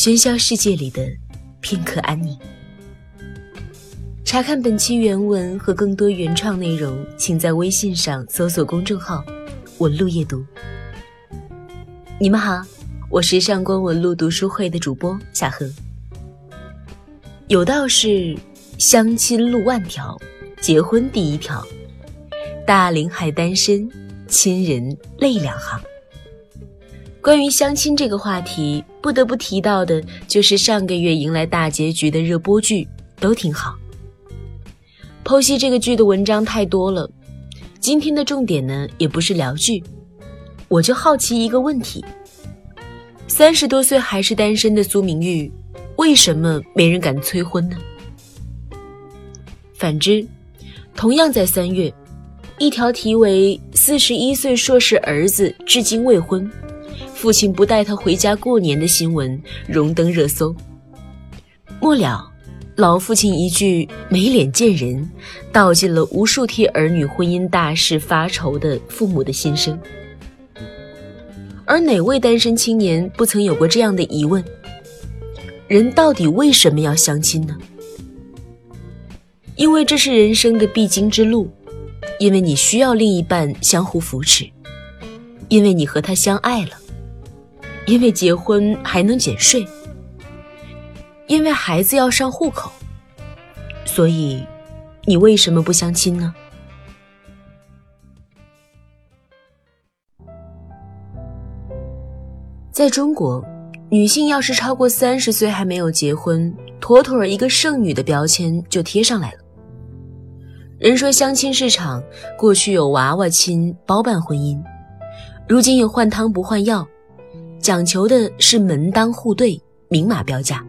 喧嚣世界里的片刻安宁。查看本期原文和更多原创内容，请在微信上搜索公众号“文路夜读”。你们好，我是上官文路读书会的主播夏荷。有道是：相亲路万条，结婚第一条。大龄还单身，亲人泪两行。关于相亲这个话题，不得不提到的就是上个月迎来大结局的热播剧，都挺好。剖析这个剧的文章太多了，今天的重点呢也不是聊剧，我就好奇一个问题：三十多岁还是单身的苏明玉，为什么没人敢催婚呢？反之，同样在三月，一条题为“四十一岁硕士儿子至今未婚，父亲不带他回家过年”的新闻荣登热搜。末了。老父亲一句“没脸见人”，道尽了无数替儿女婚姻大事发愁的父母的心声。而哪位单身青年不曾有过这样的疑问：人到底为什么要相亲呢？因为这是人生的必经之路，因为你需要另一半相互扶持，因为你和他相爱了，因为结婚还能减税。因为孩子要上户口，所以你为什么不相亲呢？在中国，女性要是超过三十岁还没有结婚，妥妥一个剩女的标签就贴上来了。人说相亲市场过去有娃娃亲、包办婚姻，如今有换汤不换药，讲求的是门当户对、明码标价。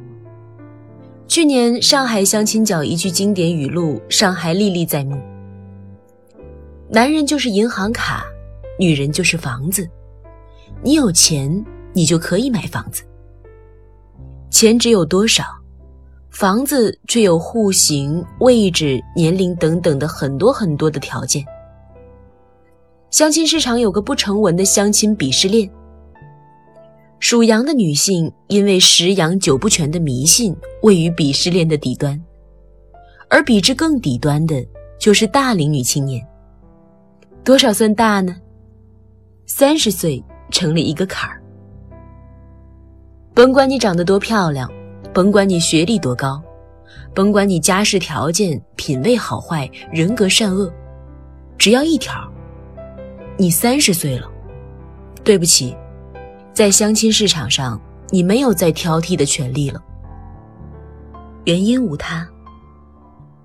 去年上海相亲角一句经典语录，上海历历在目：男人就是银行卡，女人就是房子。你有钱，你就可以买房子。钱只有多少，房子却有户型、位置、年龄等等的很多很多的条件。相亲市场有个不成文的相亲鄙视链。属羊的女性因为十羊九不全的迷信，位于鄙视链的底端，而比之更底端的，就是大龄女青年。多少算大呢？三十岁成了一个坎儿。甭管你长得多漂亮，甭管你学历多高，甭管你家世条件、品味好坏、人格善恶，只要一条，你三十岁了，对不起。在相亲市场上，你没有再挑剔的权利了。原因无他，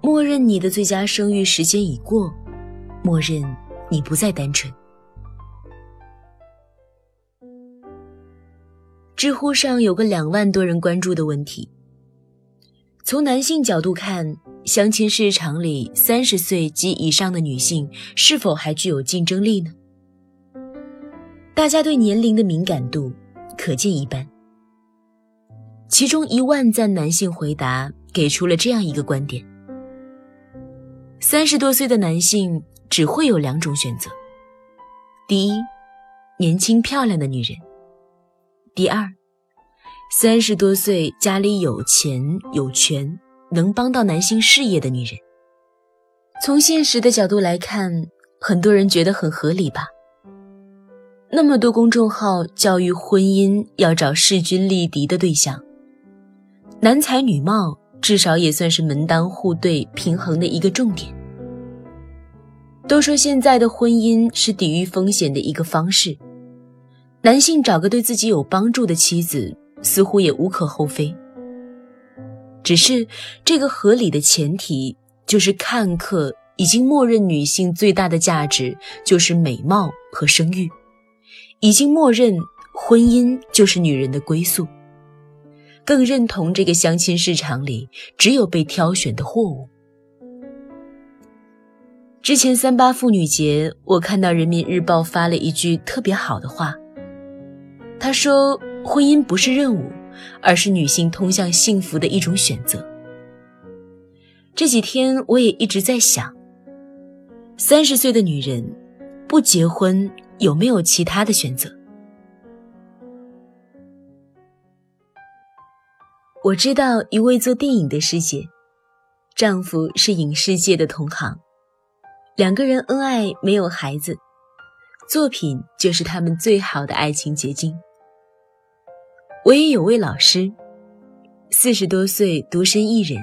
默认你的最佳生育时间已过，默认你不再单纯。知乎上有个两万多人关注的问题：从男性角度看，相亲市场里三十岁及以上的女性是否还具有竞争力呢？大家对年龄的敏感度可见一斑。其中一万赞男性回答给出了这样一个观点：三十多岁的男性只会有两种选择，第一，年轻漂亮的女人；第二，三十多岁家里有钱有权，能帮到男性事业的女人。从现实的角度来看，很多人觉得很合理吧。那么多公众号教育婚姻要找势均力敌的对象，男才女貌至少也算是门当户对平衡的一个重点。都说现在的婚姻是抵御风险的一个方式，男性找个对自己有帮助的妻子似乎也无可厚非。只是这个合理的前提就是看客已经默认女性最大的价值就是美貌和生育。已经默认婚姻就是女人的归宿，更认同这个相亲市场里只有被挑选的货物。之前三八妇女节，我看到人民日报发了一句特别好的话，他说：“婚姻不是任务，而是女性通向幸福的一种选择。”这几天我也一直在想，三十岁的女人不结婚。有没有其他的选择？我知道一位做电影的师姐，丈夫是影视界的同行，两个人恩爱，没有孩子，作品就是他们最好的爱情结晶。我也有位老师，四十多岁独身一人，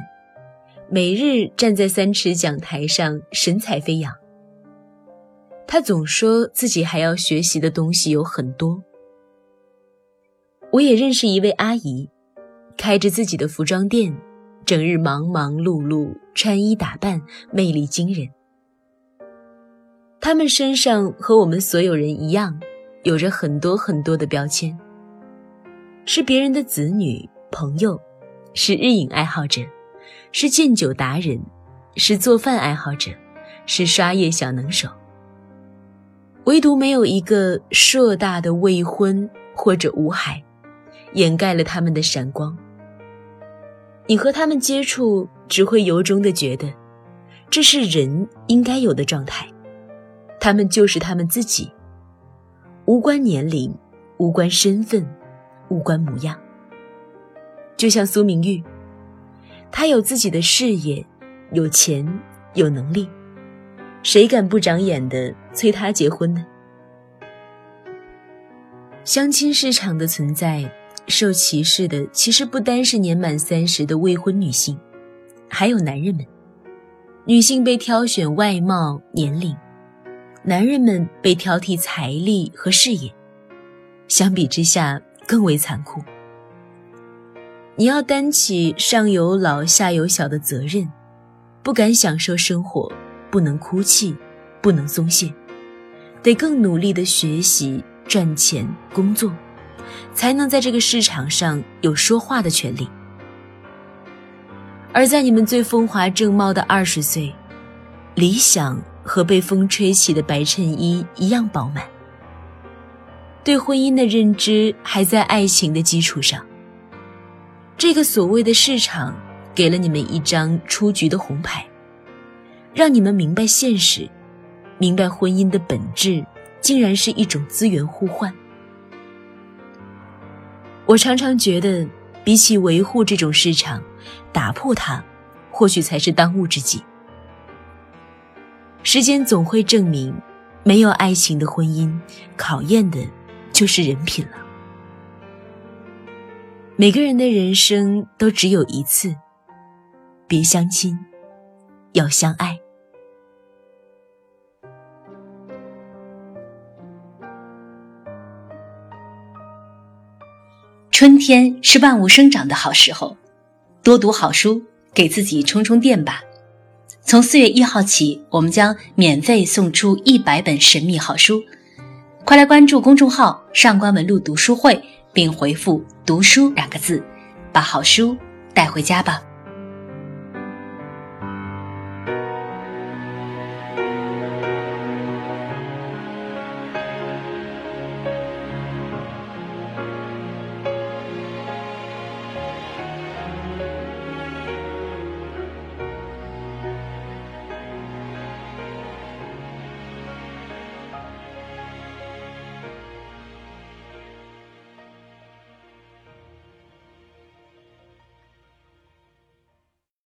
每日站在三尺讲台上，神采飞扬。他总说自己还要学习的东西有很多。我也认识一位阿姨。开着自己的服装店，整日忙忙碌碌，穿衣打扮魅力惊人。他们身上和我们所有人一样，有着很多很多的标签：是别人的子女、朋友，是日影爱好者，是剑酒达人，是做饭爱好者，是刷夜小能手。唯独没有一个硕大的未婚或者无孩。掩盖了他们的闪光。你和他们接触，只会由衷的觉得，这是人应该有的状态。他们就是他们自己，无关年龄，无关身份，无关模样。就像苏明玉，他有自己的事业，有钱，有能力，谁敢不长眼的催他结婚呢？相亲市场的存在。受歧视的其实不单是年满三十的未婚女性，还有男人们。女性被挑选外貌、年龄，男人们被挑剔财力和事业。相比之下，更为残酷。你要担起上有老下有小的责任，不敢享受生活，不能哭泣，不能松懈，得更努力的学习、赚钱、工作。才能在这个市场上有说话的权利。而在你们最风华正茂的二十岁，理想和被风吹起的白衬衣一样饱满。对婚姻的认知还在爱情的基础上。这个所谓的市场给了你们一张出局的红牌，让你们明白现实，明白婚姻的本质竟然是一种资源互换。我常常觉得，比起维护这种市场，打破它，或许才是当务之急。时间总会证明，没有爱情的婚姻，考验的就是人品了。每个人的人生都只有一次，别相亲，要相爱。春天是万物生长的好时候，多读好书，给自己充充电吧。从四月一号起，我们将免费送出一百本神秘好书，快来关注公众号“上官文露读书会”，并回复“读书”两个字，把好书带回家吧。